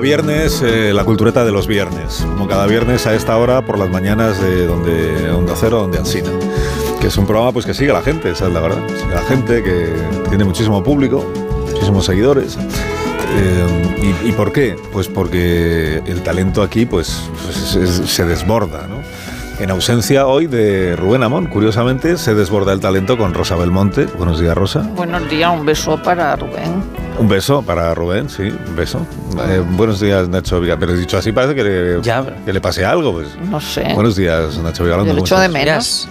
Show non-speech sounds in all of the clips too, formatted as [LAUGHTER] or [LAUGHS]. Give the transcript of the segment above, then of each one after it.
Viernes eh, la cultureta de los viernes. Como cada viernes a esta hora por las mañanas de donde Onda Cero, donde Alsina. Que es un programa pues que sigue a la gente, esa es la verdad. Sigue a la gente que tiene muchísimo público, muchísimos seguidores. Eh, y, por qué? Pues porque el talento aquí pues, pues, es- se desborda, ¿no? En ausencia hoy de Rubén Amón, curiosamente se desborda el talento con Rosa Belmonte. Buenos días, Rosa. Buenos días, un beso para Rubén. Un beso para Rubén, sí, un beso. Eh, buenos días, Nacho Viga. Pero dicho así parece que le, que le pase algo. Pues. No sé. Buenos días, Nacho Viga. Yo ¿cómo echo de menos.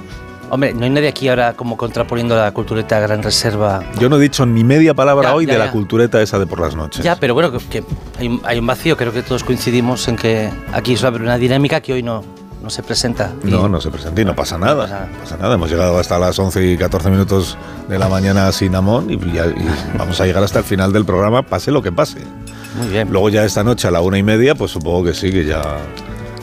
Hombre, no hay nadie aquí ahora como contraponiendo la cultureta Gran Reserva. Yo no he dicho ni media palabra Ya, hoy ya, de la ya. cultureta esa de por las noches. Ya, pero bueno, que, que hay, un- hay un vacío. Creo que todos coincidimos en que aquí suele haber una dinámica que hoy no, no se presenta. Y- No, no se presenta y no pasa nada. No pasa nada. Hemos llegado hasta las 11 y 14 minutos de la mañana sin Amón y, ya- y [LAUGHS] vamos a llegar hasta el final del programa, pase lo que pase. Muy bien. Luego ya esta noche a la una y media, pues supongo que sí, que ya,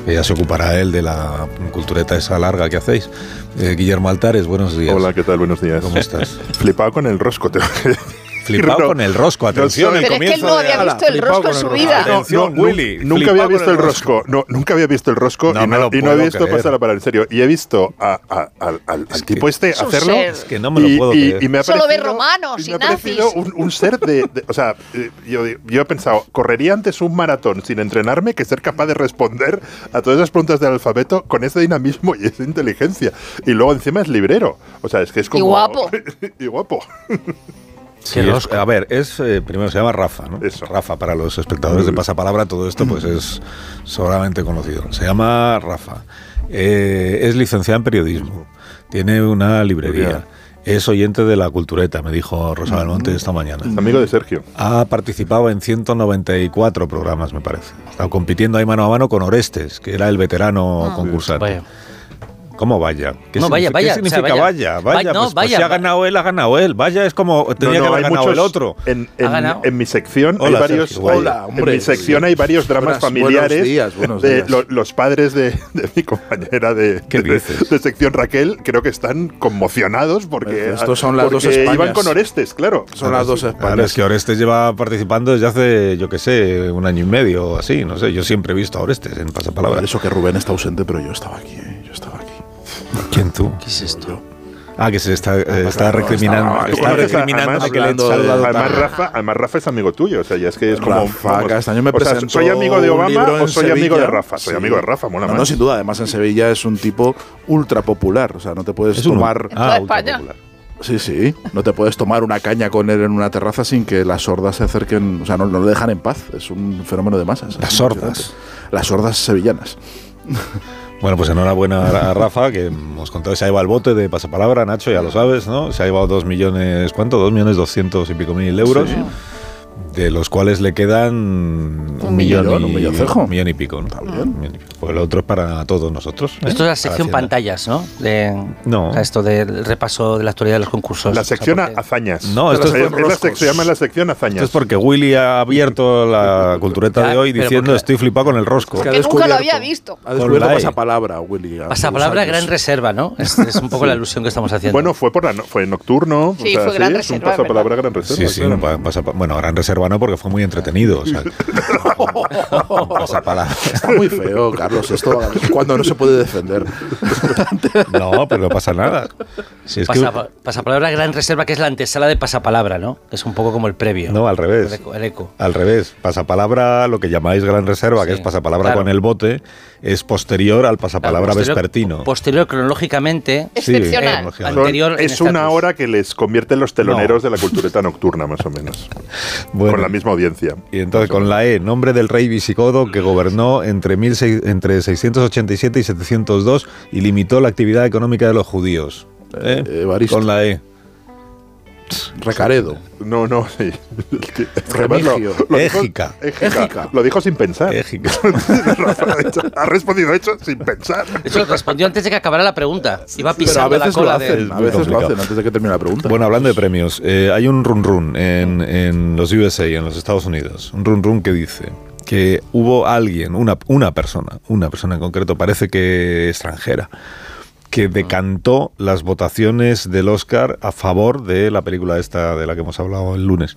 que ya se ocupará él de la cultureta esa larga que hacéis. Eh, Guillermo Altares, buenos días. Hola, ¿qué tal? Buenos días. ¿Cómo estás? [LAUGHS] Flipado con el rosco, tengo que decir. Flipado No, con el rosco, atención, no el Pero es que él no había visto el rosco en su el vida. Atención, nu- Willy. Nunca había visto el rosco. No, nunca había visto el rosco No y, no, y no había visto creer. pasar para en serio. Y he visto a- a- al, al- al tipo este Es un hacerlo. Es que no me lo y, puedo y- creer. y me ha Solo ve parecido- romanos y y me ha nazis. un, un ser de, de- O sea, eh, yo, yo he pensado, correría antes un maratón sin entrenarme que ser capaz de responder a todas esas preguntas del alfabeto con ese dinamismo y esa inteligencia. Y luego encima es librero. O sea, es que es como. guapo. [LAUGHS] y guapo. [LAUGHS] Sí, es- a ver, es eh, primero se llama Rafa, ¿no? Eso. Rafa para los espectadores de Pasapalabra, todo esto pues es sobradamente conocido. Se llama Rafa. Eh, es licenciado en periodismo. Tiene una librería. Es oyente de la cultureta, me dijo Rosa Belmonte esta mañana. Es amigo de Sergio. Ha participado en 194 programas, me parece. Ha estado compitiendo ahí mano a mano con Orestes, que era el veterano concursante. Vaya. ¿Cómo vaya? ¿Qué No, vaya, vaya, ¿Qué o sea, significa vaya. vaya? Vaya, Va- no, pues, pues vaya, si ha ganado él, ha ganado él. Vaya es como tenía No, que haber hay ganado muchos- el otro. En, Ha en- ganado. en mi sección Hola, hay varios. Sergio. Hola, hombre. en mi sección hay varios dramas Buenas- buenos familiares días, buenos de días. lo- los padres de, de mi compañera de, ¿Qué de- dices? de sección Raquel. Creo que están conmocionados porque, Estos son las dos porque Españas. iban con Orestes, claro. Son las dos Claro, Españas. es que Orestes lleva participando desde hace, yo qué sé, un año y medio o así. No sé, yo siempre he visto a Orestes en Pasapalabra. Eso que Rubén está ausente, pero yo estaba aquí, ¿eh? ¿Quién tú? ¿Qué es esto? Ah, que se está, eh, está recriminando, estaba- está Además, recriminándome además, que hablando saludado de- Además. Rafa, además, Rafa es amigo tuyo. O sea, ya es que es como. Rafa Castaño me o sea, ¿Soy amigo de un Obama o soy amigo de Sevilla. Rafa? Soy Sí. amigo de Rafa, mola No, más. no, sin duda. Además, en Sevilla es un tipo ultra popular. O sea, no te puedes Es un- tomar. Toda Ah, España. ultrapopular. Sí, sí. No te puedes tomar una caña con él en una terraza sin que las sordas se acerquen. O sea, no, no lo dejan en paz. Es un fenómeno de masas. Las sordas. Las sordas sevillanas. [LAUGHS] Bueno, pues enhorabuena a Rafa, que hemos contado, se ha llevado el bote de pasapalabra, Nacho, ya lo sabes, ¿no? Se ha llevado dos millones, ¿cuánto? Dos millones doscientos y pico mil euros. De los cuales le quedan un, Un millón, millón, y, un un millón y pico, ¿no? bien. Un millón pico. Pues el otro es para todos nosotros. ¿eh? Esto es la sección Hacienda. pantallas, ¿no? De, No. o sea, esto del repaso de la actualidad de los concursos. La O sea, sección porque- hazañas. No, esto es, es la sec- se llama la sección hazañas. Esto es porque Willy ha abierto la cultureta de hoy diciendo porque- estoy flipado con el rosco. Es Que ha nunca lo había visto. Ha descubierto Online. pasapalabra, Willy. Pasapalabra gran reserva, ¿no? Es, es un poco la alusión que estamos haciendo. Bueno, fue por la no- fue nocturno. Sí, fue gran es reserva, Un es pasapalabra gran reserva. Sí, sí, bueno, gran reserva no, porque fue muy entretenido. O sea. [LAUGHS] Está muy feo, Carlos. Esto cuando no se puede defender. No, pero no pasa nada. Si es que- Pasa- pasapalabra gran reserva, que es la antesala de pasapalabra, ¿no? Es un poco como el previo. no, al El revés. eco. el eco. Al revés, pasapalabra, lo que llamáis gran reserva, que Sí, es pasapalabra claro. con el bote, es posterior al pasapalabra Posterior- vespertino. Posterior cronológicamente. Excepcional. anterior es una hora que les convierte en los teloneros No. de la cultureta nocturna, más o menos. [LAUGHS] Bueno, con la misma audiencia. Y entonces con la E, nombre del rey visigodo que gobernó entre, 1600 entre 687 y 702 y limitó la actividad económica de los judíos. ¿Eh? Eh. Con la E. Recaredo. No, no, sí. [LAUGHS] Lo- Remigio. lo dijo- Égica. Égica. Lo dijo sin pensar. Égica. [LAUGHS] Rafa, de hecho, ha respondido hecho sin pensar. De hecho, respondió antes de que acabara la pregunta. Iba pisando la veces lo cola hacen, de... A veces lo complicado. hacen antes de que termine la pregunta. Bueno, hablando de premios, eh, hay un run run en, en los USA, en los Estados Unidos, un run run que dice que hubo alguien, una, una persona, una persona en concreto, parece que extranjera, que decantó las votaciones del Oscar a favor de la película esta de la que hemos hablado el lunes.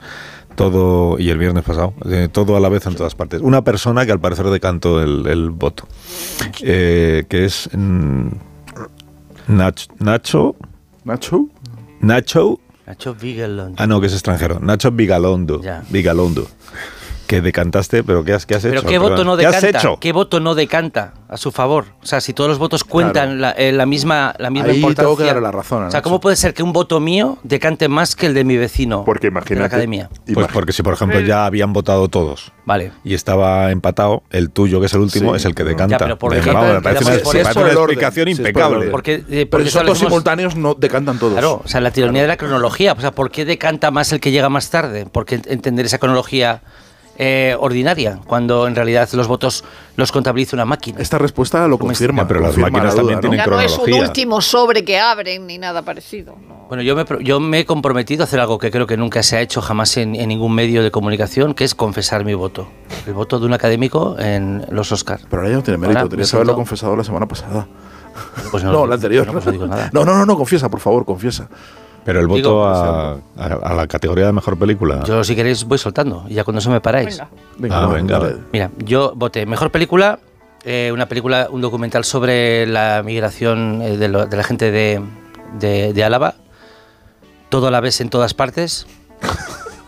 Todo, y el viernes pasado, eh, todo a la vez en todas partes. Una persona que al parecer decantó el, el voto, eh, que es mm, Nach- Nacho, Nacho. Nacho Nacho Vigalondo. Ah, no, que es extranjero. Nacho Vigalondo. Ya. Vigalondo. Que decantaste, pero ¿qué has, qué has Pero hecho? ¿qué voto no ¿Qué decanta? has hecho? ¿Qué voto no decanta a su favor? O sea, si todos los votos cuentan Claro. la, eh, la misma, la misma Ahí importancia. tengo que darle la razón O sea. ¿cómo puede ser que un voto mío decante más que el de mi vecino Porque de la imagínate. academia? Pues porque si, por ejemplo, ya habían votado todos Vale. y estaba empatado, el tuyo, que es el último, Sí. es el que decanta. Ya, pero ¿por qué? vamos, me parece una, por eso una orden, explicación si es por el impecable. orden. Porque, eh, Pero porque son dos simultáneos, no decantan todos. Claro, o sea, la tiranía de la cronología. O sea, ¿por qué decanta más el que llega más tarde? ¿Por qué entender esa cronología eh, ordinaria cuando en realidad los votos los contabiliza una máquina? Esta respuesta lo confirma. Pero las confirma máquinas la también duda, tienen Ya no es un cronología. último sobre que abren ni nada parecido. no. Bueno, yo me, yo me he comprometido a hacer algo que creo que nunca se ha hecho jamás en, en ningún medio de comunicación, que es confesar mi voto. El voto de un académico en los Oscars. Pero ahora ya no tiene mérito. Tenías que haberlo confesado la semana pasada. Pues No, [LAUGHS] la anterior. No, pues no digo nada. No, no, no, no, confiesa, por favor, confiesa. Pero el voto Digo, a, a- a la categoría de mejor película. Yo, si queréis, voy soltando y ya cuando eso me paráis. Venga. Venga, Ah, venga. Mira, yo voté mejor película, eh, una película, un documental sobre la migración eh, de, lo- de la gente de, de, de Álava. Todo a la vez en todas partes.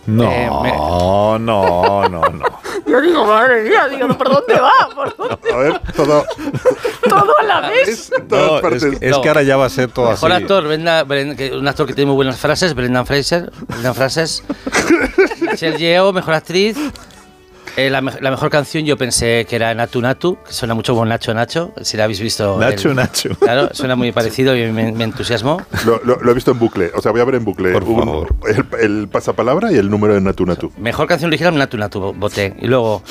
No, Eh, me- no, no, no. [LAUGHS] Yo digo, madre mía, digo, ¿por dónde va? ¿Por dónde? [LAUGHS] A ver, todo. [LAUGHS] Todo a la vez. Es en todas No, es, partes. que, es No. que ahora ya va a ser todo Mejor así. actor, Brenda- Bren- que- un actor que tiene muy buenas frases, Brendan Fraser. Brendan Fraser. Michelle Yeoh, mejor actriz. Eh, la, me- la mejor canción yo pensé que era Natu Natu, que suena mucho como Nacho Nacho, si la habéis visto. Nacho, el- Nacho. [LAUGHS] Claro, suena muy parecido y me, me entusiasmó. Lo, lo- lo he visto en bucle. O sea, voy a ver en bucle. Por Un- favor. El, el pasapalabra y el número de Natu Natu. Mejor canción original, Natu Natu, voté. Y luego,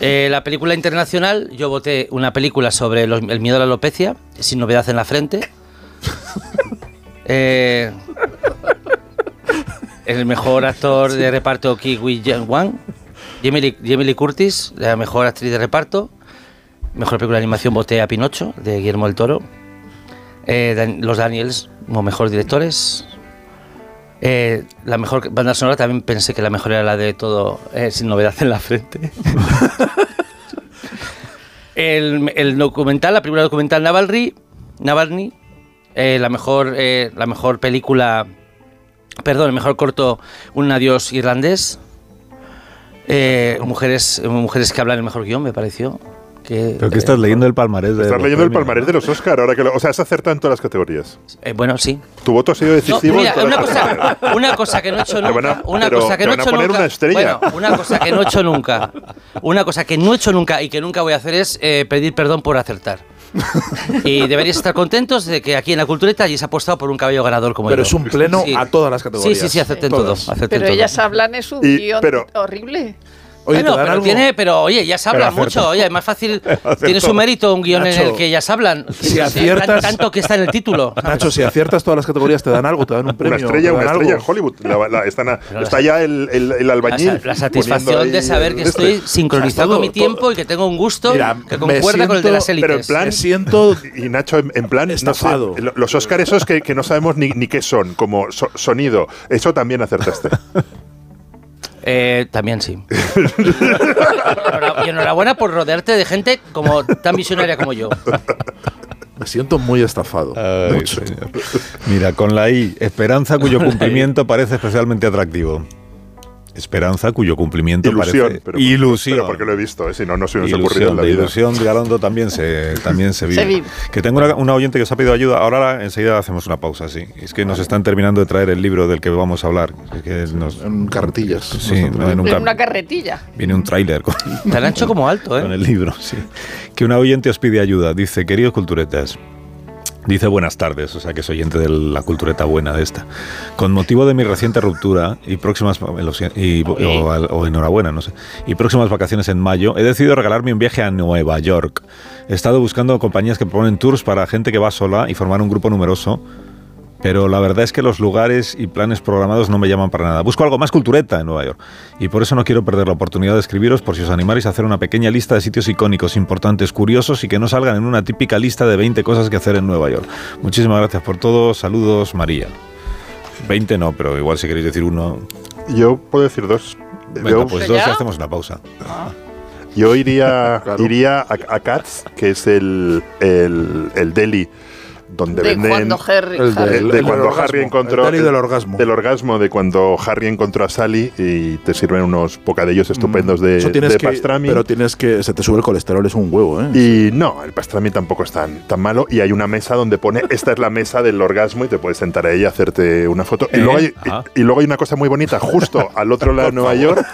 eh, la película internacional, yo voté una película sobre los- el miedo a la alopecia, sin novedad en la frente. [LAUGHS] Eh, el mejor actor de reparto, Ki Wee Wang. Jamie Lee, Jamie Lee Curtis, la mejor actriz de reparto. Mejor película de animación, voté a Pinocho, de Guillermo del Toro. Eh, Dan- los Daniels, como mejores directores. Eh, la mejor banda sonora también pensé que la mejor era la de todo eh, sin novedad en la frente. [LAUGHS] el, el documental, la película documental Navalny, Navalny la mejor la mejor película, perdón, el mejor corto Un adiós irlandés. Eh, mujeres mujeres que hablan el mejor guion me pareció. Que, Pero que estás leyendo el palmarés de Estás los leyendo el palmarés ¿no? de los Oscar. Ahora que lo- o sea, has acertado en todas las categorías. eh, bueno, sí. Tu voto ha sido No, decisivo. mira, una cosa, una cosa que no he hecho nunca. a- Una pero cosa que te no he hecho poner nunca. una estrella. Bueno, una cosa que no he hecho nunca. Una cosa que no he hecho nunca y que nunca voy a hacer es eh, pedir perdón por acertar. Y deberíais estar contentos de que aquí en la cultureta hayáis apostado por un caballo ganador como Pero yo. es un pleno Sí. a todas las Sí, categorías. sí, sí, acepten todo. Acepten Pero todo. ellas hablan es un Y- guion pero- horrible. Oye, Bueno, ¿te dan pero algo? tiene, pero oye, ellas hablan acertó. mucho, oye, es más fácil, [LAUGHS] tiene su mérito un guion en Nacho, el que ellas hablan, si aciertas- tan- tanto que está en el título. Nacho, si aciertas todas las categorías, te dan algo, te dan un Una premio. estrella, te una estrella en Hollywood. La- la- están a- Pero está la- ya el, el, el La, albañil. sa- la satisfacción de saber que este. estoy sincronizado todo- con mi tiempo todo- y que tengo un gusto Mira, que me concuerda con el de las siento- élites. Pero en plan, Me siento [LAUGHS] Y Nacho, en, en plan, no sé, Estafado. lo- los Oscar esos que, que no sabemos ni, ni qué son, como so- sonido, eso también acertaste. [LAUGHS] Eh, también sí. [LAUGHS] Y enhorabuena por rodearte de gente como tan visionaria como yo. Me siento muy estafado. Ay, Mucho. señor. Mira, con la I, esperanza cuyo cumplimiento parece especialmente atractivo. Esperanza cuyo cumplimiento Ilusión, parece pero, ilusión. pero porque lo he visto, ¿eh? si no, no se me hubiese ocurrido Ilusión, en la de vida. ilusión de Galondo también se, [LAUGHS] también se vive. Se vive. Que tengo una, una oyente que os ha pedido ayuda. Ahora enseguida hacemos una pausa, sí. Es que nos están terminando de traer el libro del que vamos a hablar. Es que nos- En carretillas. Sí, no, en un En una carretilla. Viene un tráiler con, Tan ancho como alto, [LAUGHS] con ¿eh? el libro, sí. Que una oyente os pide ayuda. Dice, queridos culturetas, Dice buenas tardes, o sea que es oyente de la cultureta buena de esta. Con motivo de mi reciente ruptura y próximas si- y- o, o enhorabuena, no sé. Y próximas vacaciones en mayo, he decidido regalarme un viaje a Nueva York. He estado buscando compañías que proponen tours para gente que va sola y formar un grupo numeroso. Pero la verdad es que los lugares y planes programados no me llaman para nada. Busco algo más cultureta en Nueva York. Y por eso no quiero perder la oportunidad de escribiros por si os animáis a hacer una pequeña lista de sitios icónicos, importantes, curiosos y que no salgan en una típica lista de 20 cosas que hacer en Nueva York. Muchísimas gracias por todo. Saludos, María. 20 no, pero igual si queréis decir uno. Yo puedo decir dos. Venga, yo, pues dos y hacemos una pausa. yo iría, [LAUGHS] Claro. iría a, a Katz, que es el, el, el deli donde De venden... cuando Harry. El de- Harry- de, el de del cuando orgasmo, Harry encontró el del orgasmo. del orgasmo de cuando Harry encontró a Sally y te sirven unos bocadillos estupendos de. Eso tienes de que, pastrami Pero tienes que. Se te sube el colesterol, es un huevo, ¿eh? y no el pastrami tampoco es tan, tan malo y hay una mesa donde pone [LAUGHS] esta es la mesa del orgasmo y te puedes sentar a ella hacerte una foto y ¿Eh? luego hay, Ah. y, y luego hay una cosa muy bonita justo al otro lado de [LAUGHS] Nueva York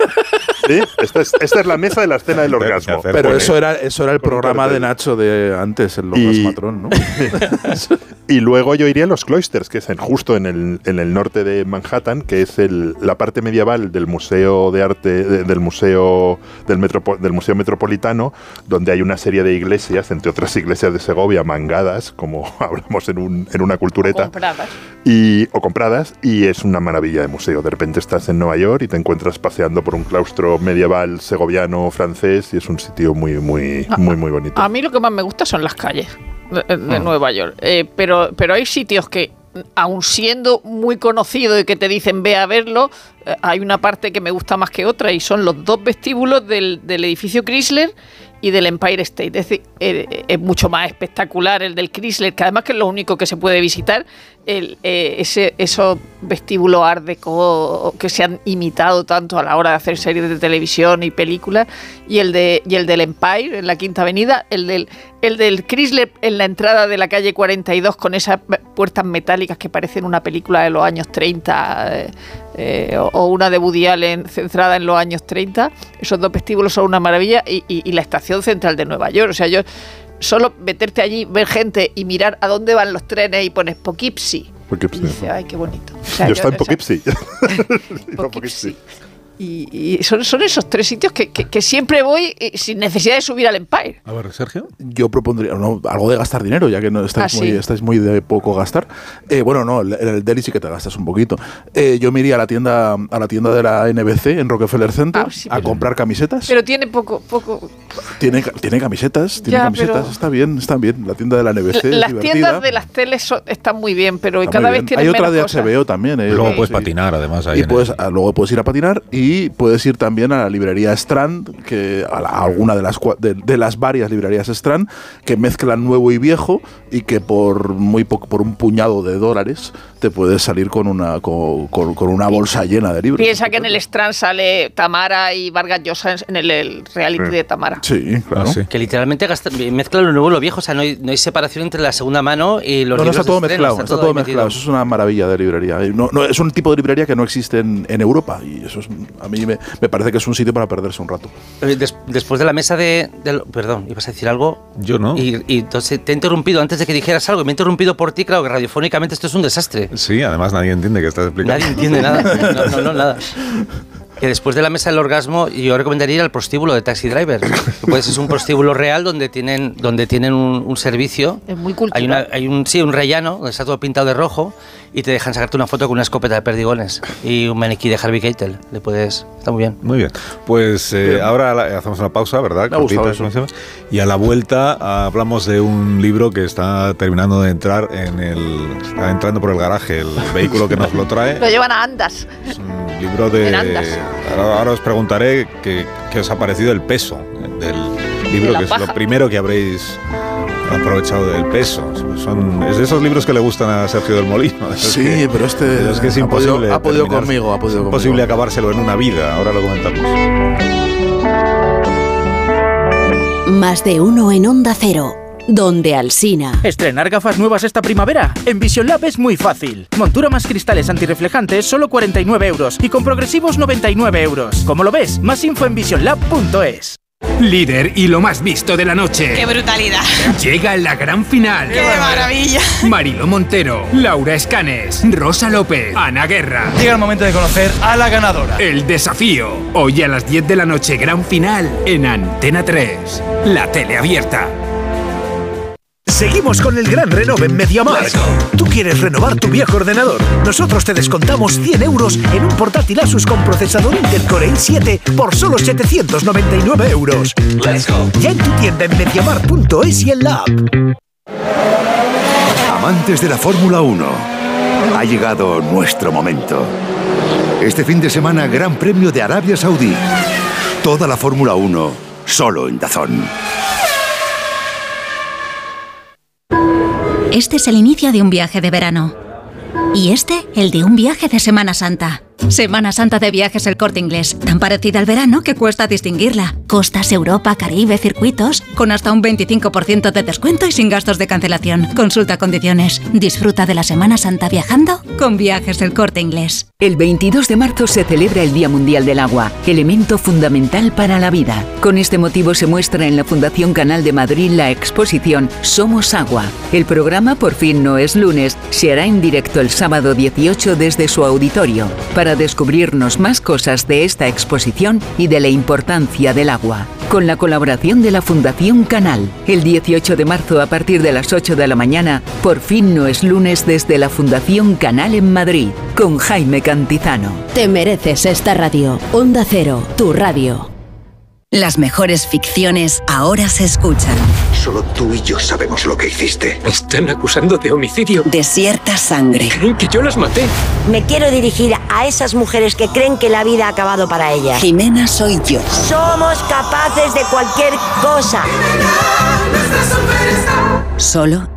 ¿sí? esta, es, esta es la mesa de la escena del orgasmo Pero eso era, eso era el programa de Nacho de antes, el Y- Orgasmatrón, ¿no? [LAUGHS] Y luego yo iría a los Cloisters, que es en- justo en el, en el norte de Manhattan, que es el- la parte medieval del Museo de Arte, de- del Museo del, Metropo- del Museo Metropolitano, donde hay una serie de iglesias, entre otras iglesias de Segovia, mangadas, como [LAUGHS] hablamos en, un- en una cultureta, compradas. y, o compradas, y es una maravilla de museo. De repente estás en Nueva York y te encuentras paseando por un claustro medieval segoviano francés, y es un sitio muy, muy, muy, muy bonito. A mí lo que más me gusta son las calles de, de Ah. Nueva York. Eh, pero, pero hay sitios que, aun siendo muy conocidos y que te dicen ve a verlo, eh, hay una parte que me gusta más que otra y son los dos vestíbulos del, del edificio Chrysler y del Empire State. Es decir, eh, es mucho más espectacular el del Chrysler, que además que es lo único que se puede visitar, eh, ese, esos vestíbulos art deco que se han imitado tanto a la hora de hacer series de televisión y películas, y el, de, y el del Empire en la Quinta Avenida, el del, el del Chrysler en la entrada de la calle 42 con esas puertas metálicas que parecen una película de los años 30 eh, eh, o, o una de Woody Allen centrada en los años 30. Esos dos vestíbulos son una maravilla y, y- y la estación central de Nueva York. O sea, yo solo meterte allí, ver gente y mirar a dónde van los trenes y pones Poughkeepsie. Y ay, qué bonito. O sea, yo estaba en [LAUGHS] [LAUGHS] Poughkeepsie. Poughkeepsie. Y, y son, son esos tres sitios que, que- que siempre voy eh, sin necesidad de subir al Empire. A ver, Sergio. Yo propondría no, algo de gastar dinero, ya que no estáis, Ah, muy, sí. estáis muy de poco gastar. Eh, bueno, no, en el deli sí que te gastas un poquito. Eh, yo me iría a la tienda a la tienda de la NBC en Rockefeller Center Ah, sí, a pero- comprar camisetas. Pero tiene poco, poco. tiene, tiene camisetas, tiene Ya, camisetas, pero- está bien, está bien. La tienda de la NBC es las divertida. tiendas de las teles son- están muy bien, pero Está cada vez tienen Hay otra menos de cosas. HBO también. eh, Luego sí. puedes patinar, además. Ahí Y en puedes, el- ah, luego puedes ir a patinar y puedes ir también a la librería Strand, que a, la- a alguna de las, cua- de, de las varias librerías Strand, que mezclan nuevo y viejo y que por muy poco, por un puñado de dólares te puedes salir con una con, con- con una bolsa llena de libros. Piensa que en el Strand sale Tamara y Vargas Llosa en el, el reality de Tamara. Sí, claro. Ah, sí. Que literalmente mezclan lo nuevo y lo viejo, o sea, no hay, no hay separación entre la segunda mano y los No, no está todo mezclado, está todo mezclado. Eso es una maravilla de librería. No, no, es un tipo de librería que no existe en, en Europa y eso es, a mí me, me parece que es un sitio para perderse un rato. Eh, des- después de la mesa de, del- Perdón, ibas a decir algo. Yo no. Y, y entonces te he interrumpido antes de que dijeras algo. Me he interrumpido por ti, claro que radiofónicamente esto es un desastre. Sí, además nadie entiende que estás explicando. Nadie entiende nada. [LAUGHS] No, no, no, nada. Que después de la mesa del orgasmo, yo recomendaría ir al prostíbulo de Taxi Driver. Que Pues es un prostíbulo real donde tienen, donde tienen un, un servicio. Es muy cultural. Hay, una, hay un, sí, un rellano donde está todo pintado de rojo y te dejan sacarte una foto con una escopeta de perdigones y un maniquí de Harvey Keitel. Le puedes. Está muy bien. Muy bien. Pues eh, Bien. ahora la- hacemos una pausa, ¿verdad? Cortita. Y a la vuelta hablamos de un libro que está terminando de entrar en el. Está entrando por el garaje, el [LAUGHS] vehículo que nos lo trae. Lo llevan a andas. Es un libro de. En andas. Ahora, ahora os preguntaré qué, qué os ha parecido el peso del libro, que es lo primero que habréis ha aprovechado del peso. Son, es de esos libros que le gustan a Sergio del Molino. Es Sí, que- pero este es que es ha podido- imposible. ha podido terminar- conmigo, ha podido es conmigo. imposible acabárselo en una vida. Ahora lo comentamos. Más de uno en Onda Cero, donde Alsina. ¿Estrenar gafas nuevas esta primavera? En Vision Lab es muy fácil. Montura más cristales antirreflejantes, solo 49 euros. Y con progresivos, 99 euros. ¿Cómo lo ves? Más info en visionlab.es. Líder y lo más visto de la noche. ¡Qué brutalidad! Llega la gran final. ¡Qué maravilla! Marilo Montero, Laura Escanes, Rosa López, Ana Guerra. Llega el momento de conocer a la ganadora. El desafío. Hoy a las 10 de la noche, gran final en Antena 3. La tele abierta. Seguimos con el gran renove en MediaMark. ¿Tú quieres renovar tu viejo ordenador? Nosotros te descontamos 100 euros en un portátil Asus con procesador Intel Core i7 por solo 799 euros. Ya en tu tienda en MediaMark.es y en la app. Amantes de la Fórmula 1, ha llegado nuestro momento. Este fin de semana, Gran Premio de Arabia Saudí. Toda la Fórmula 1, solo en Dazón. Este es el inicio de un viaje de verano. Y este, el de un viaje de Semana Santa. Semana Santa de Viajes El Corte Inglés, tan parecida al verano que cuesta distinguirla. Costas, Europa, Caribe, circuitos, con hasta un 25% de descuento y sin gastos de cancelación. Consulta condiciones. Disfruta de la Semana Santa viajando con Viajes El Corte Inglés. El 22 de marzo se celebra el Día Mundial del Agua, elemento fundamental para la vida. Con este motivo se muestra en la Fundación Canal de Madrid la exposición Somos Agua. El programa Por fin no es lunes se hará en directo el sábado 18 desde su auditorio para descubrirnos más cosas de esta exposición y de la importancia del agua. Con la colaboración de la Fundación Canal, el 18 de marzo a partir de las 8 de la mañana, Por fin no es lunes desde la Fundación Canal en Madrid, con Jaime Cantizano. Te mereces esta radio. Onda Cero, tu radio. Las mejores ficciones ahora se escuchan. Solo tú y yo sabemos lo que hiciste. Me están acusando de homicidio. Desierta sangre. Creen que yo las maté. Me quiero dirigir a esas mujeres que creen que la vida ha acabado para ellas. Jimena soy yo. Somos capaces de cualquier cosa. Solo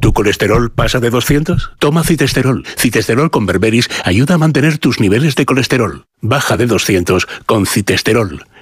¿Tu colesterol pasa de 200? Toma citesterol. Citesterol con berberis ayuda a mantener tus niveles de colesterol. Baja de 200 con citesterol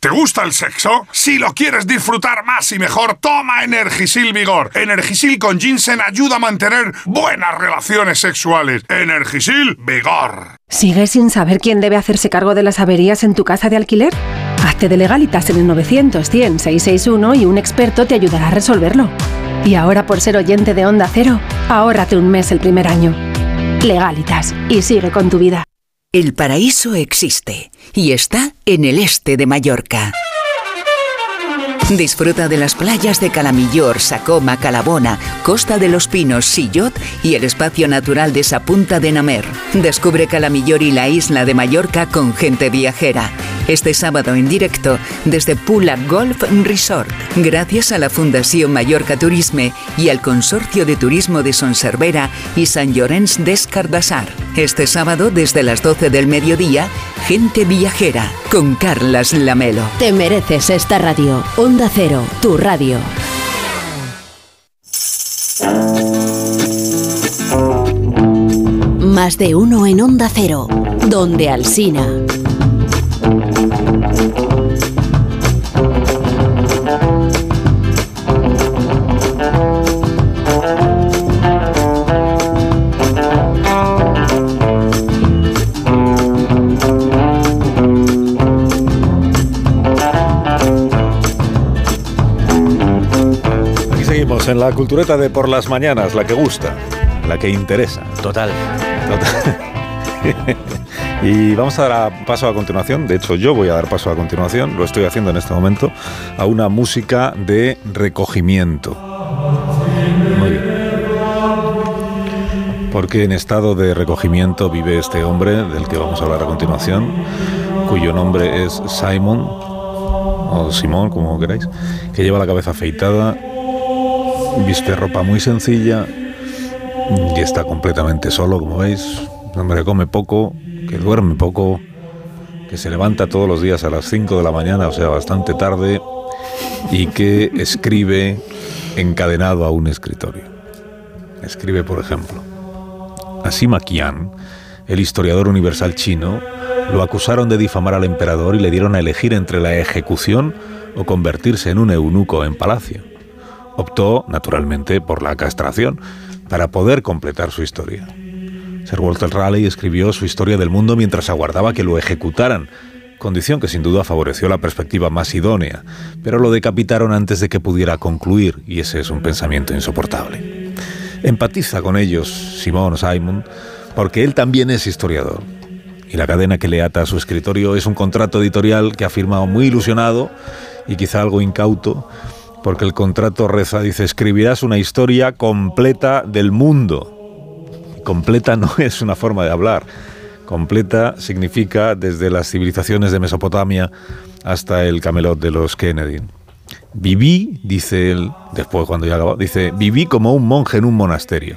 ¿Te gusta el sexo? Si lo quieres disfrutar más y mejor, toma Energisil Vigor. Energisil con ginseng ayuda a mantener buenas relaciones sexuales. Energisil Vigor. ¿Sigues sin saber quién debe hacerse cargo de las averías en tu casa de alquiler? Hazte de legalitas en el 900 100 661 y un experto te ayudará a resolverlo. Y ahora por ser oyente de Onda Cero, ahórrate un mes el primer año. Legalitas y sigue con tu vida. El paraíso existe y está en el este de Mallorca. Disfruta de las playas de Calamillor, Sacoma, Calabona, Costa de los Pinos, Sillot y el espacio natural de Sapunta de Namer. Descubre Calamillor y la isla de Mallorca con gente viajera. Este sábado en directo desde Pula Golf Resort, gracias a la Fundación Mallorca Turisme y al Consorcio de Turismo de Sonservera y San Llorenç des Cardassar. Este sábado desde las 12 del mediodía, gente viajera con Carlas Lamelo. Te mereces esta radio. Cero, tu radio. Más de uno en Onda Cero, donde Alsina. En la cultureta de por las mañanas, la que gusta, la que interesa. Total. [LAUGHS] y vamos a dar paso a continuación, de hecho yo voy a dar paso a continuación, lo estoy haciendo en este momento, a una música de recogimiento. Muy bien. Porque en estado de recogimiento vive este hombre del que vamos a hablar a continuación, cuyo nombre es Simon, o Simón, como queráis, que lleva la cabeza afeitada, viste ropa muy sencilla y está completamente solo, como veis. Un hombre que come poco, que duerme poco, que se levanta todos los días a las 5 de la mañana, o sea, bastante tarde, y que escribe encadenado a un escritorio. Escribe, por ejemplo, a Sima Qian, el historiador universal chino, lo acusaron de difamar al emperador y le dieron a elegir entre la ejecución o convertirse en un eunuco en palacio. Optó, naturalmente, por la castración, para poder completar su historia. Sir Walter Raleigh escribió su historia del mundo mientras aguardaba que lo ejecutaran, condición que sin duda favoreció la perspectiva más idónea, pero lo decapitaron antes de que pudiera concluir, y ese es un pensamiento insoportable. Empatiza con ellos Simón Simon, porque él también es historiador. Y la cadena que le ata a su escritorio es un contrato editorial que ha firmado muy ilusionado y quizá algo incauto, porque el contrato reza, dice, escribirás una historia completa del mundo. Completa no es una forma de hablar. Completa significa desde las civilizaciones de Mesopotamia hasta el Camelot de los Kennedy. Viví, dice él, después cuando ya acabó, dice, viví como un monje en un monasterio.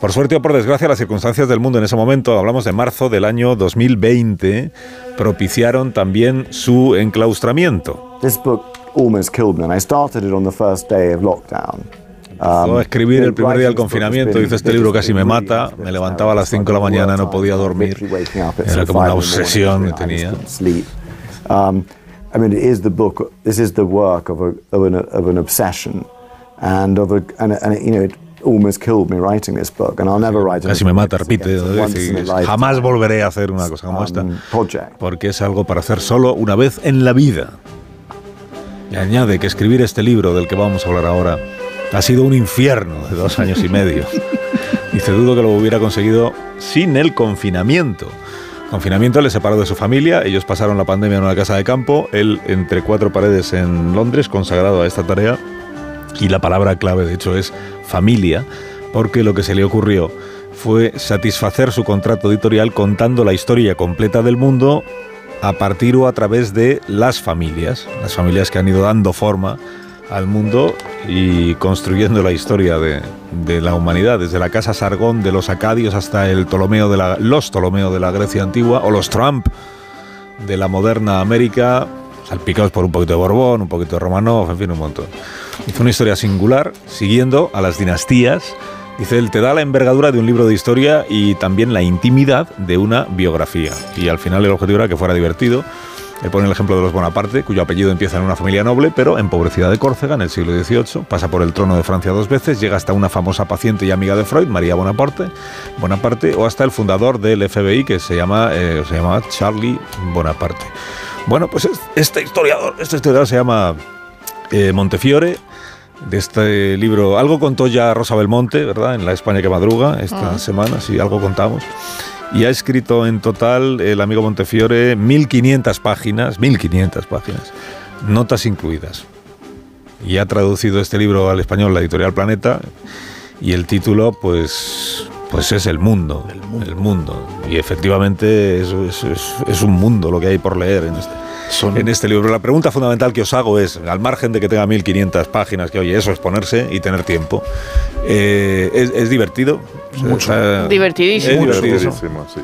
Por suerte o por desgracia, las circunstancias del mundo en ese momento, hablamos de marzo del año 2020, propiciaron también su enclaustramiento. Almost killed me, and I started it on the first day of lockdown. Empezó a escribir el primer día del confinamiento, dice este libro casi me mata, me levantaba a las 5 de la mañana, no podía dormir, era como una obsesión que tenía. Um, I mean, it is the book. This is the work of, a, of, an, of an obsession, and of a, and, and you know, it almost killed me writing this book, and I'll never write Casi me mata, repite, jamás volveré a hacer una cosa como esta, um, project. porque es algo para hacer solo una vez en la vida. Y añade que escribir este libro del que vamos a hablar ahora ha sido un infierno de dos años y medio. [LAUGHS] Dice, dudo que lo hubiera conseguido sin el confinamiento. Confinamiento le separó de su familia, ellos pasaron la pandemia en una casa de campo, él entre cuatro paredes en Londres, consagrado a esta tarea, y la palabra clave de hecho es familia, porque lo que se le ocurrió fue satisfacer su contrato editorial contando la historia completa del mundo a partir o a través de las familias, las familias que han ido dando forma al mundo y construyendo la historia de, la humanidad, desde la casa Sargón de los acadios hasta el Ptolomeo de la, los Ptolomeo de la Grecia antigua o los Trump de la moderna América, salpicados por un poquito de Borbón, un poquito de Romanov, en fin, un montón. Hizo una historia singular, siguiendo a las dinastías. Dice él, te da la envergadura de un libro de historia y también la intimidad de una biografía. Y al final el objetivo era que fuera divertido. Le pone el ejemplo de los Bonaparte, cuyo apellido empieza en una familia noble, pero empobrecida de Córcega en el siglo XVIII, pasa por el trono de Francia dos veces, llega hasta una famosa paciente y amiga de Freud, María Bonaparte, Bonaparte o hasta el fundador del FBI, que se llama, eh, se llama Charlie Bonaparte. Bueno, pues es- este historiador, este historiador se llama eh, Montefiore, de este libro, algo contó ya Rosa Belmonte, ¿verdad? En La España que madruga, esta Ah. semana, sí, algo contamos. Y ha escrito en total el amigo Montefiore 1500 páginas, 1500 páginas, notas incluidas. y ha traducido este libro al español la editorial Planeta y el título pues pues es el mundo, el mundo. Y efectivamente es, es- es- es un mundo lo que hay por leer en este, en este libro. La pregunta fundamental que os hago es, al margen de que tenga 1500 páginas, que oye, eso es ponerse y tener tiempo, eh, ¿es, es divertido? Mucho. Está- Divertidísimo. Es divertidísimo.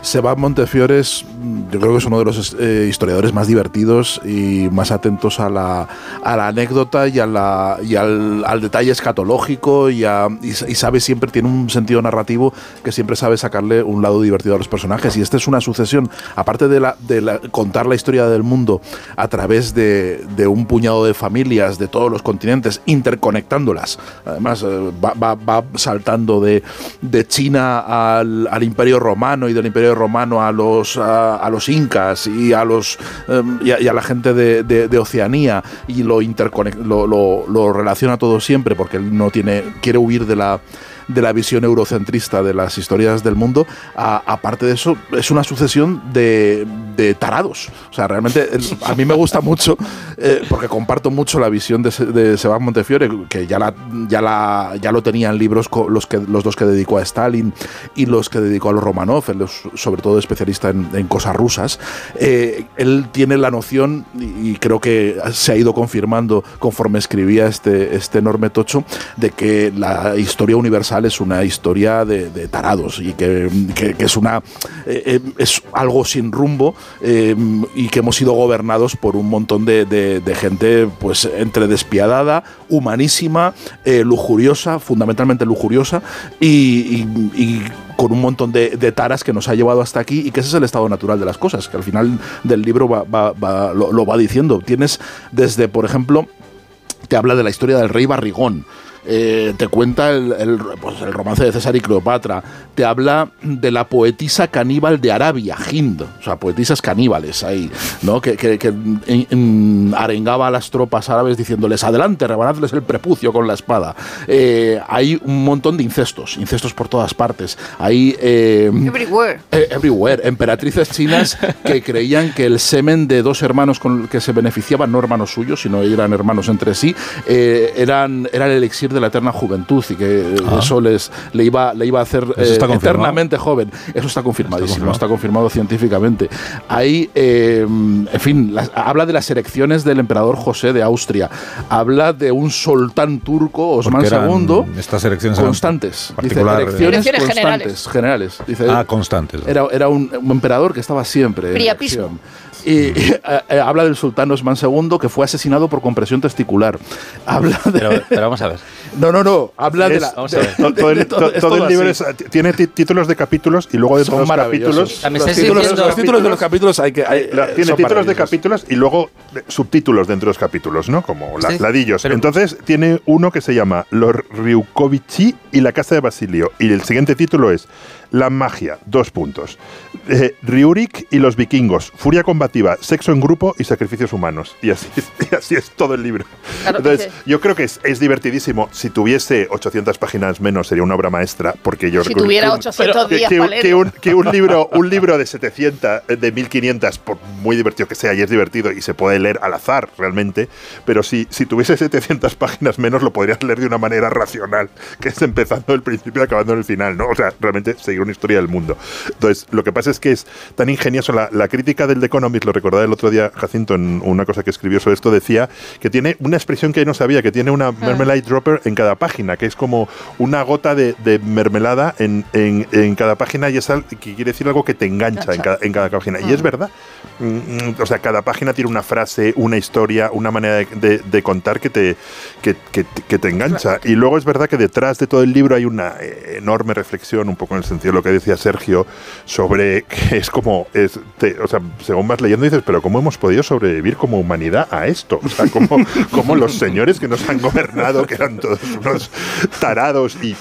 Sebas Montefiore es, mm, yo creo que es uno de los eh, historiadores más divertidos y más atentos a la, a la anécdota y, a la, y al, al detalle escatológico y, a- y y sabe siempre, tiene un sentido narrativo que siempre sabe sacarle un lado divertido a los personajes. Y esta es una sucesión, aparte de, la, de la- contar la historia del mundo a través de, de un puñado de familias de todos los continentes, interconectándolas. Además, eh, va, va- va saltando de, de Al, al Imperio Romano y del Imperio Romano a los, a, los incas y a, los, eh, y, a, la gente de, de- Oceanía. Y lo, lo, lo- lo relaciona todo siempre porque él no tiene, quiere huir de la de la visión eurocentrista de las historias del mundo, aparte de eso, es una sucesión de, de tarados. O sea, realmente a mí me gusta [LAUGHS] mucho, eh, porque comparto mucho la visión de, de Sebas Montefiore, que ya, la, ya, la, ya lo tenía en libros los, que, los dos que dedicó a Stalin y los que dedicó a los Romanov, él es sobre todo especialista en, en cosas rusas. Eh, él tiene la noción, y creo que se ha ido confirmando conforme escribía este, este enorme tocho, de que la historia universal es una historia de, tarados y que, que- es, una, eh, eh, es algo sin rumbo eh, y que hemos sido gobernados por un montón de, de- gente pues entre despiadada, humanísima, lujuriosa, fundamentalmente lujuriosa y, con un montón de, de taras que nos ha llevado hasta aquí y que ese es el estado natural de las cosas, que al final del libro lo va diciendo. Tienes desde, por ejemplo, te habla de la historia del rey Barrigón. Eh, te cuenta el, el- pues, el romance de César y Cleopatra, te habla de la poetisa caníbal de Arabia, Hind, o sea, poetisas caníbales ahí, ¿no? Que, que- que, arengaba a las tropas árabes diciéndoles, adelante, rebanadles el prepucio con la espada. Eh, hay un montón de incestos, incestos por todas partes. Hay... eh, Everywhere. everywhere. Emperatrices chinas que [LAUGHS] creían que el semen de dos hermanos con que se beneficiaban, no hermanos suyos, sino eran hermanos entre sí, eran, era el elixir de la eterna juventud y que Ah. eso les, le, iba, le iba a hacer ¿Eso está eh, eternamente joven. Eso está confirmadísimo, confirmado. está confirmado científicamente. Hay, eh, en fin, habla de las erecciones del emperador José de Austria, habla de un sultán turco, Osman II, Estas elecciones eran constantes. Dice, Elecciones constantes, generales. Dice, Ah, constantes. era, era un, un emperador que estaba siempre en Priapismo. Y, y, [LAUGHS] eh, eh, habla del sultán Osman II que fue asesinado por compresión testicular. Habla de. Pero, pero vamos a ver. No, no, no. Habla Sí, de la. vamos a de- ver. de- todo, de el, todo- todo libro es- tiene ti- títulos de capítulos y luego de los maravillosos. capítulos. Los títulos- los de los capítulos hay que- hay- La- tiene títulos de capítulos y luego de- subtítulos dentro de los capítulos, ¿no? Como la- Sí, ladillos. pero- Entonces tiene uno que se llama Los Ryukovichi y la Casa de Basilio. Y el siguiente título es La magia, dos puntos. Eh, Ryurik y los vikingos, furia combativa, sexo en grupo y sacrificios humanos. Y así, [LAUGHS] y así es todo el libro. Claro, Entonces, dice- yo creo que es, es divertidísimo. Si tuviese 800 páginas menos, sería una obra maestra, porque yo Si tuviera que un- 800 que- días que, para que un, que un libro, un libro de 700, eh, de 1500, por muy divertido que sea, y es divertido y se puede leer al azar realmente, pero si, si tuviese 700 páginas menos, lo podrías leer de una manera racional, que es empezando el principio y acabando en el final, ¿no? O sea, realmente seguir una historia del mundo. Entonces, lo que pasa es que es tan ingenioso. La, la crítica del The Economist, lo recordaba el otro día Jacinto en una cosa que escribió sobre esto, decía que tiene una expresión que no sabía, que tiene una mermelade dropper en cada página, que es como una gota de, de mermelada en, en- en cada página y es al- que quiere decir algo que te engancha en cada, en cada página. Y es verdad. Mm, mm, O sea, cada página tiene una frase, una historia, una manera de, de- de contar que te, que, que- que te engancha. Y luego es verdad que detrás de todo el libro hay una eh, enorme reflexión, un poco en el sentido de lo que decía Sergio, sobre que es como, es, te- o sea, según vas leyendo dices, pero ¿cómo hemos podido sobrevivir como humanidad a esto? O sea, ¿cómo, cómo los señores que nos han gobernado, que eran todos [LAUGHS] unos tarados y,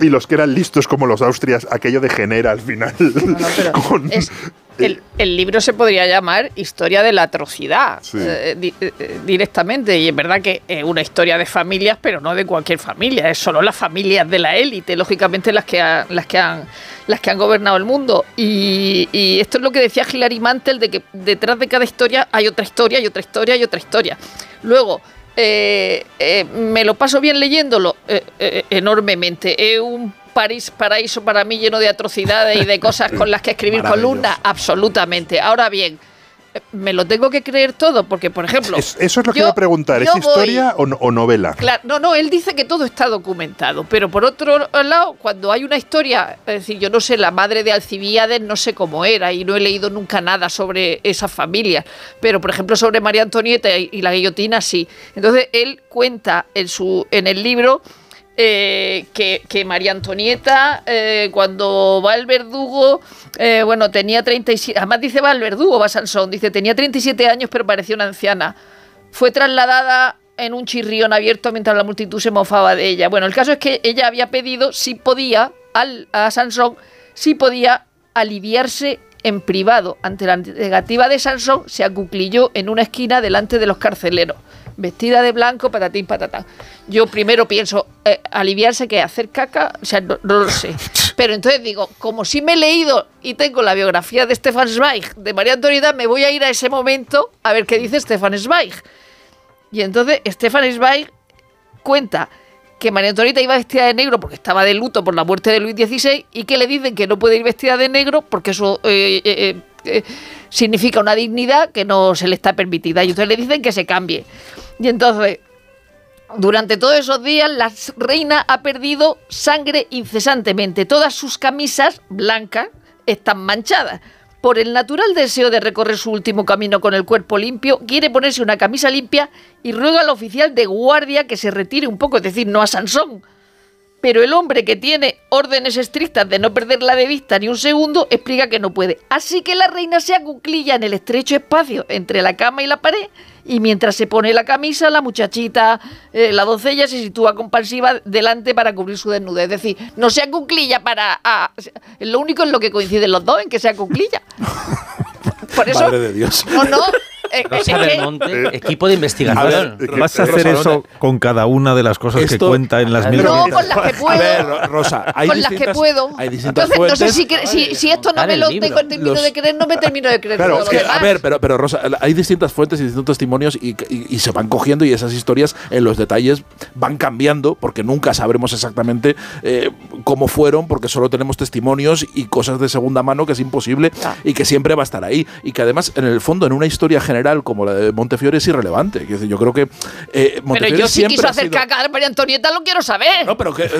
y los que eran listos como los austrias, aquello degenera al final. [LAUGHS] con- Es- el, el libro se podría llamar Historia de la atrocidad Sí. eh, di- eh, directamente. Y es verdad que es una historia de familias, pero no de cualquier familia. Es solo las familias de la élite, lógicamente las que, ha- las que, han, las que han gobernado el mundo. Y, y esto es lo que decía Hilary Mantel, de que detrás de cada historia hay otra historia, y otra historia, y otra historia. Luego, eh, eh, me lo paso bien leyéndolo eh, eh, enormemente. Es un París paraíso para mí lleno de atrocidades y de cosas con las que escribir [LAUGHS] columnas, absolutamente. Ahora bien, me lo tengo que creer todo, porque por ejemplo... Es- eso es lo que iba a preguntar. ¿Es yo voy- historia o, no- o novela? Claro, no, no, él dice que todo está documentado, pero por otro lado, cuando hay una historia, es decir, yo no sé, la madre de Alcibíades no sé cómo era y no he leído nunca nada sobre esa familia, pero por ejemplo sobre María Antonieta y, y la guillotina sí. Entonces él cuenta en, su, en el libro eh, que, que María Antonieta, eh, cuando va el verdugo, eh, bueno, tenía 37, además dice va el verdugo, va Sansón, dice tenía 37 años pero parecía una anciana fue trasladada en un chirrión abierto mientras la multitud se mofaba de ella. Bueno, el caso es que ella había pedido si podía al, a Sansón, si podía aliviarse en privado. Ante la negativa de Sansón, se acuclilló en una esquina delante de los carceleros, vestida de blanco, patatín, patatán. Yo primero pienso, eh, aliviarse que hacer caca, o sea, no, lo sé. Pero entonces digo, como si me he leído y tengo la biografía de Stefan Zweig, de María Antonieta, me voy a ir a ese momento a ver qué dice Stefan Zweig. Y entonces Stefan Zweig cuenta que María Antonieta iba vestida de negro porque estaba de luto por la muerte de Luis XVI y que le dicen que no puede ir vestida de negro porque eso eh, eh, eh, significa una dignidad que no se le está permitida. Y entonces le dicen que se cambie. Y entonces, durante todos esos días, la reina ha perdido sangre incesantemente. Todas sus camisas blancas están manchadas. Por el natural deseo de recorrer su último camino con el cuerpo limpio, quiere ponerse una camisa limpia y ruega al oficial de guardia que se retire un poco, es decir, no a Sansón. Pero el hombre que tiene órdenes estrictas de no perderla de vista ni un segundo explica que no puede. Así que la reina se acuclilla en el estrecho espacio entre la cama y la pared y mientras se pone la camisa, la muchachita, eh, la doncella se sitúa compasiva delante para cubrir su desnudez. Es decir, no se acuclilla para... a- lo único en lo que coinciden los dos, en que se acuclilla. [LAUGHS] Por eso... Madre de Dios. No, no. Eh, eh, Rosa que- Belmonte, equipo de investigación. ¿Vas a hacer eso con cada una de las cosas que Esto- cuenta en las mil No, con las que [LAUGHS] puedo. A ver, Rosa, hay con las que distintas- puedo. hay distintas Entonces, no sé fuentes. si, si, si esto no me lo tengo, termino Los- de creer, no me termino de creer. Claro, que, a ver, pero, pero Rosa, hay distintas fuentes y distintos testimonios y, y- y se van cogiendo y esas historias en los detalles van cambiando porque nunca sabremos exactamente eh, cómo fueron porque solo tenemos testimonios y cosas de segunda mano que es imposible y que siempre va a estar ahí y que además en el fondo en una historia general como la de Montefiore es irrelevante. Yo creo que eh, Pero yo si siempre quiso ha hacer sido- caca a María Antonieta, lo quiero saber. No, pero que, eh,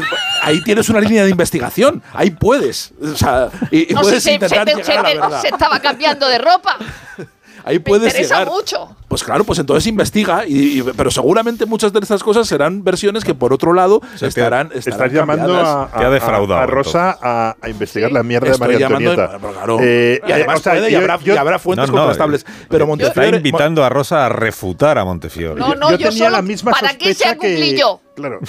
ahí tienes una línea de investigación. Ahí puedes. O sea, y, y No puedes sé, se, intentar se- llegar a la se- verdad. se estaba cambiando de ropa. [LAUGHS] Ahí Me puedes interesa llegar. mucho. Pues claro, pues entonces investiga. Y, y- pero seguramente muchas de estas cosas serán versiones que por otro lado estarán, estarán Estás llamando cambiadas. a, a- a- a Rosa a, a investigar la mierda de María llamando- Antonieta. pero claro. Eh, y además o sea, puede y yo- habrá, yo- y habrá fuentes No, no, contrastables. eh, Pero Está Montefiore. invitando a Rosa a refutar a Montefiore. No, no, yo yo, tenía solo. la misma ¿Para qué se sospecha que- acuclilló? Claro.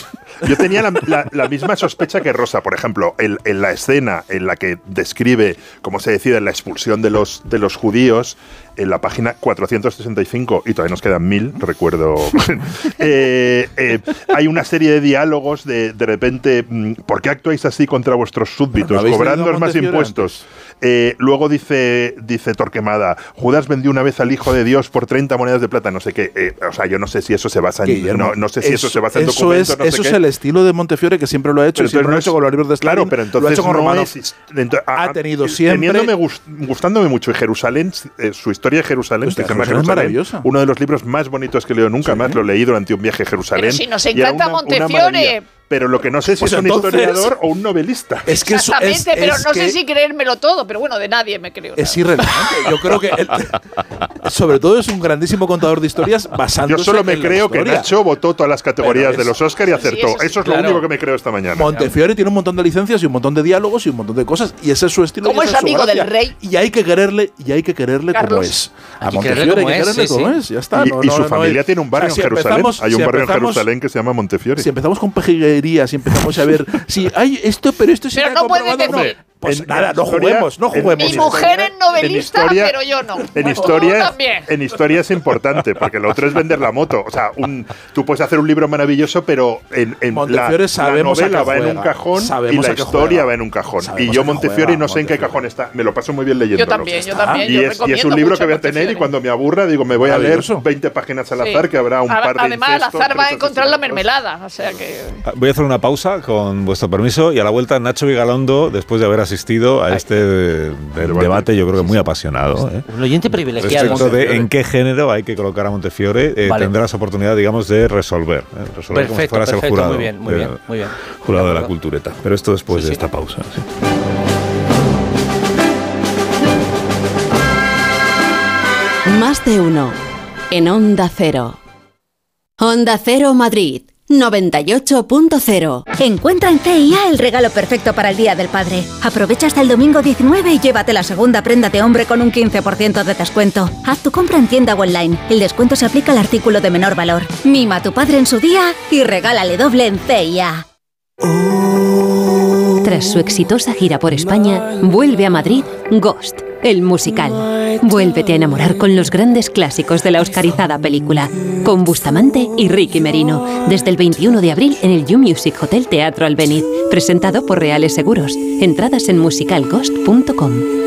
Yo tenía la, la- la misma sospecha que Rosa, por ejemplo, en, en la escena en la que describe cómo se decide la expulsión de los, de los judíos, en la página 465, y todavía nos quedan mil, recuerdo. [LAUGHS] eh, eh, hay una serie de diálogos de, de repente, mm, ¿por qué actuáis así contra vuestros súbditos? ¿No habéis Cobrándoos más impuestos. Eh, luego dice, dice Torquemada, Judas vendió una vez al Hijo de Dios por 30 monedas de plata, no sé qué. Eh, o sea, yo no sé si eso se basa en. No, no sé si eso, se basa en eso documentos. es, no eso qué. es el estilo de Montefiore que siempre lo ha hecho Pero y siempre lo ha hecho con los libros de Stalin, Claro, pero lo ha entonces hecho con no Romanov. es- ento- a- ha tenido siempre gust- gustándome mucho Jerusalén, eh, su historia de Jerusalén, Hostia, que se llama Jerusalén es Jerusalén, maravillosa. uno de los libros más bonitos que leo nunca, más lo he leído durante un viaje a Jerusalén. Pero si nos encanta una- una Montefiore. Pero lo que no sé si Pues es un historiador o un novelista. Es que Exactamente, es, pero es no que sé si creérmelo todo, pero bueno, de nadie me creo. es irrelevante. Yo creo que él, [LAUGHS] sobre todo es un grandísimo contador de historias basándose Yo solo me en creo que. Nacho votó todas las categorías de es- los Oscar y acertó. eso sí, eso es lo único que me creo esta mañana. Montefiore tiene un montón de licencias y un montón de diálogos y un montón de cosas y ese es su estilo. Como es amigo del rey. Y hay que quererle y hay que quererle como Carlos. es. Hay A que Montefiore quererle hay como que es, quererle sí, como sí. es. Ya está. Y, no- y no- su no familia tiene un barrio en Jerusalén. hay un barrio en Jerusalén que se llama Montefiore. Si empezamos con y empezamos a ver si hay esto, pero esto sí Pero no comprobado, decir- Pues En- nada, no historia- juguemos, no en- juguemos. Mi mujer es novelista, historia- pero yo no. En historia, en historia es importante, porque lo otro es vender la moto. O sea, un, tú puedes hacer un libro maravilloso, pero en, en la, Montefiore la sabemos a novela va en un cajón y Sabemos la a qué historia juega. va en un cajón. Sabemos y a yo Montefiore juega, no sé en qué Montefiore. cajón está. Me lo paso muy bien leyendo. Yo también, yo también. Y yo es, y es un libro que voy a tener y Montefiore. cuando me aburra digo, me voy a leer Maravilloso. 20 páginas al Sí. azar que habrá un Ad- par de Además, al azar va a encontrar la mermelada. O sea que. Ah, Voy a hacer una pausa con vuestro permiso y a la vuelta Nacho Vigalondo, después de haber asistido a este eh, debate, yo creo que muy apasionado. ¿eh? Un oyente privilegiado. Respecto de en qué género hay que colocar a Montefiore, eh, Vale. tendrás oportunidad, digamos, de resolver. ¿eh? Resolver como si Perfecto, fueras el perfecto, jurado. muy bien, muy bien, muy bien. Jurado de la cultureta. Pero esto después de esta pausa. sí. Más de uno. En Onda Cero. Onda Cero Madrid. 98.0. Encuentra en CIA el regalo perfecto para el Día del Padre. Aprovecha hasta el domingo 19 y llévate la segunda prenda de hombre con un 15% de descuento. Haz tu compra en tienda o online. El descuento se aplica al artículo de menor valor. Mima a tu padre en su día y regálale doble en CIA. Tras su exitosa gira por España, vuelve a Madrid Ghost, el musical. Vuélvete a enamorar con los grandes clásicos de la oscarizada película, con Bustamante y Ricky Merino, desde el 21 de abril en el You Music Hotel Teatro Albeniz, presentado por Reales Seguros. Entradas en musicalghost.com.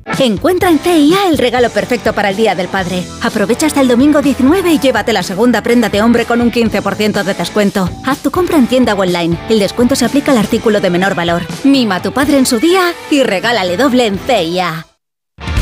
Encuentra en CIA el regalo perfecto para el Día del Padre. Aprovecha hasta el domingo 19 y llévate la segunda prenda de hombre con un 15% de descuento. Haz tu compra en tienda o online. El descuento se aplica al artículo de menor valor. Mima a tu padre en su día y regálale doble en CIA.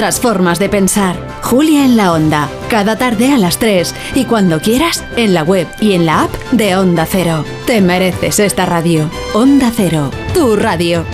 otras formas de pensar. Julia en la Onda, cada tarde a las 3 y cuando quieras en la web y en la app de Onda Cero. Te mereces esta radio. Onda Cero, tu radio.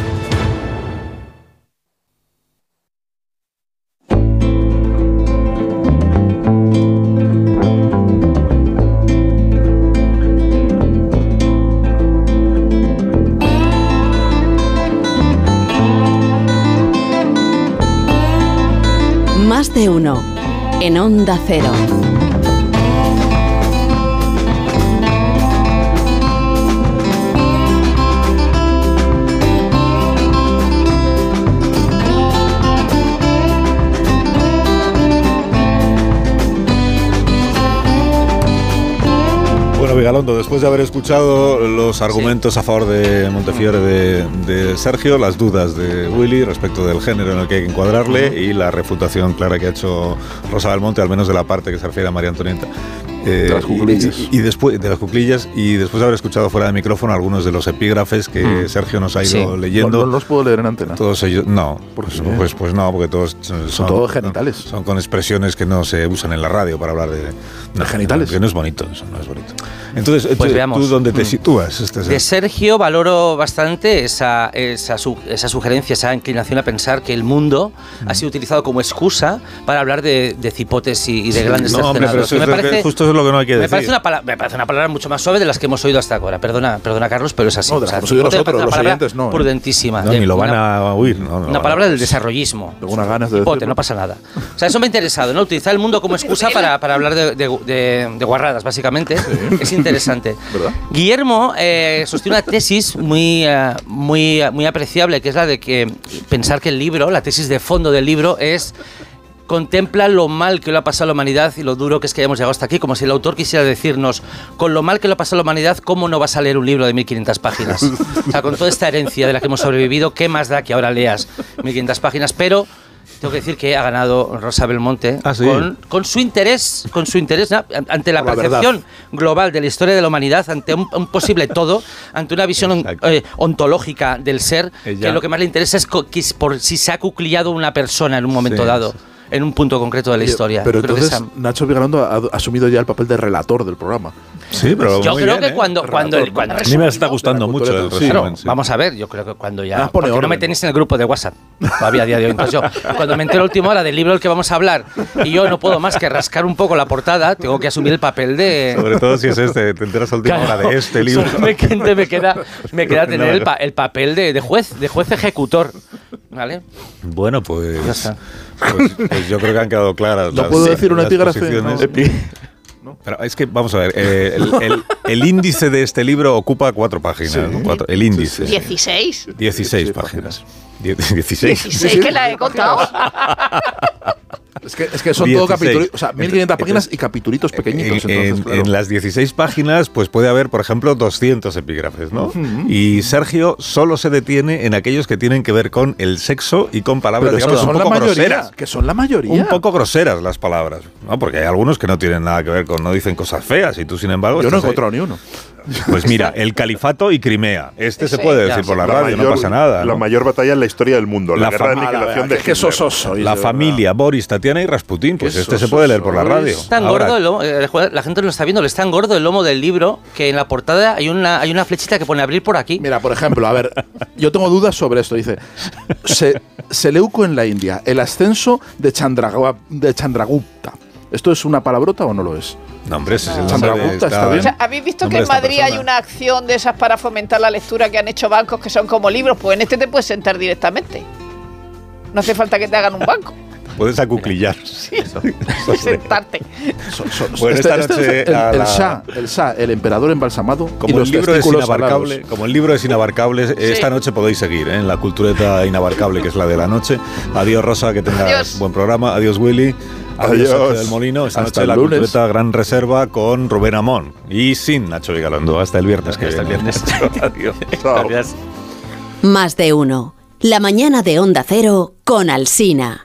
En Onda Cero. Bueno, Vigalondo, después de haber escuchado los argumentos a favor de Montefiore de, de Sergio, las dudas de Willy respecto del género en el que hay que encuadrarle y la refutación clara que ha hecho Rosa Belmonte, al menos de la parte que se refiere a María Antonieta. Eh, De las cuclillas. Y, y después de las cuclillas y después de haber escuchado fuera de micrófono algunos de los epígrafes que Mm. Sergio nos ha ido Sí. leyendo. No, no los puedo leer en antena. Todos ellos, no, pues, pues, pues no, porque todos son, son todos genitales. Son con expresiones que no se usan en la radio para hablar de, no, genitales. Que no es bonito, eso no es bonito. Entonces, Pues tú, veamos. ¿tú dónde te Mm. sitúas? Este es De Sergio valoro bastante esa, esa, su- esa sugerencia, esa inclinación a pensar que el mundo ha sido utilizado como excusa para hablar de, de cipotes y, y de Sí, grandes no, hombre, pero eso es lo que- justo es lo que no hay que me decir. Parece una pala- me parece una palabra mucho más suave de las que hemos oído hasta ahora. Perdona, perdona Carlos, pero es así. No, de las que hemos oído nosotros, los palabra oyentes no, ¿eh? Prudentísima. No, De- ni lo van una- a oír. No, no una palabra del desarrollismo. Tengo unas ganas de decirlo. no pasa nada. O sea, eso me ha interesado, ¿no? Utilizar el mundo como excusa para, para hablar de, de- de- de guarradas, básicamente. Es interesante. [LAUGHS] Guillermo eh, sostiene una tesis muy, eh, muy, muy apreciable, que es la de que pensar que el libro, la tesis de fondo del libro es contempla lo mal que le ha pasado a la humanidad y lo duro que es que hayamos llegado hasta aquí, como si el autor quisiera decirnos, con lo mal que le ha pasado a la humanidad, ¿cómo no vas a leer un libro de 1500 páginas? O sea, con toda esta herencia de la que hemos sobrevivido, ¿qué más da que ahora leas 1500 páginas? Pero tengo que decir que ha ganado Rosa Belmonte Ah, sí. con, con su interés, con su interés ¿no? ante la percepción global de la historia de la humanidad, ante un, un posible todo, ante una visión on- eh, ontológica del ser, Ella- que lo que más le interesa es por si se ha cuclillado una persona en un momento Sí, dado, en un punto concreto de la historia. Pero Creo entonces Nacho Vigalondo ha asumido ya el papel de relator del programa. Sí, pero yo muy creo bien, que ¿eh? cuando, cuando, cuando A mí me está gustando mucho el Sí. resumen. Claro, sí. vamos a ver, yo creo que cuando ya. Ah, no me tenéis en el grupo de WhatsApp todavía a día de hoy. Entonces yo, [LAUGHS] cuando me entero a última hora del libro del que vamos a hablar y yo no puedo más que rascar un poco la portada, tengo que asumir el papel de. Sobre todo si es este, te enteras a última hora de este libro. solamente me queda, me queda [LAUGHS] tener el, No, pa- el papel de, de juez, de juez ejecutor. ¿Vale? Bueno, pues, Ya está. pues, pues yo creo que han quedado claras. ¿No las- puedo decir un las epígrafe? Pero es que, vamos a ver, eh, el, el- el índice de este libro ocupa cuatro páginas. ¿no? Cuatro- el índice. 16. 16 páginas. Die- 16. 16 que la he contado. Es que, es que son todo 16. capítulos, o sea, 1500 Entonces, páginas y capitulitos pequeñitos. En, entonces, en- claro. en las 16 páginas, pues puede haber, por ejemplo, 200 epígrafes, ¿no? Ujú. Y Sergio solo se detiene en aquellos que tienen que ver con el sexo y con palabras, Pero es que digamos, son un poco mayoría, groseras. que son la mayoría. Un poco groseras las palabras, ¿no? Porque hay algunos que no tienen nada que ver con, no dicen cosas feas y tú, sin embargo... Yo no he ahí. encontrado ni uno. Pues mira, el califato y Crimea. Este se puede decir por la La radio, no pasa nada. La ¿no? mayor batalla en la historia del mundo, la, La guerra de aniquilación de que Hitler. sois, La familia, Boris, Tatiana y Rasputín, pues este se puede leer por la radio. Es tan Ahora, gordo el lomo, eh, la gente lo está viendo, le es tan gordo el lomo del libro que en la portada hay una, hay una flechita que pone abrir por aquí. Mira, por ejemplo, a ver, yo tengo dudas sobre esto. Dice, Se- Seleuco en la India, el ascenso de, Chandragua- de Chandragupta. ¿Esto es una palabrota o no lo es? No, hombre, ese es el Chandragupta nombre de está bien. O sea, ¿Habéis visto que en Madrid hay una acción de esas para fomentar la lectura que han hecho bancos que son como libros? Pues en este te puedes sentar directamente. No hace falta que te hagan un banco. [LAUGHS] Puedes acuclillar. [LAUGHS] Puedes sentarte. So- so- Bueno, este- esta este noche es el, a el la- Shah, el Shah, el emperador embalsamado y Como los el libro es inabarcable, como el libro es inabarcable, esta noche podéis seguir ¿eh? en la cultureta inabarcable que es la de la noche. Adiós Rosa, que tengas Adiós. buen programa. Adiós Willy. Adiós, del Molino. Esta Hasta noche el la lunes. Gran Reserva con Rubén Amón y sin Nacho Vigalondo. Hasta el viernes. que Hasta el viernes. [LAUGHS] Adiós. [LAUGHS] Chao. Gracias. Más de uno. La mañana de Onda Cero con Alsina.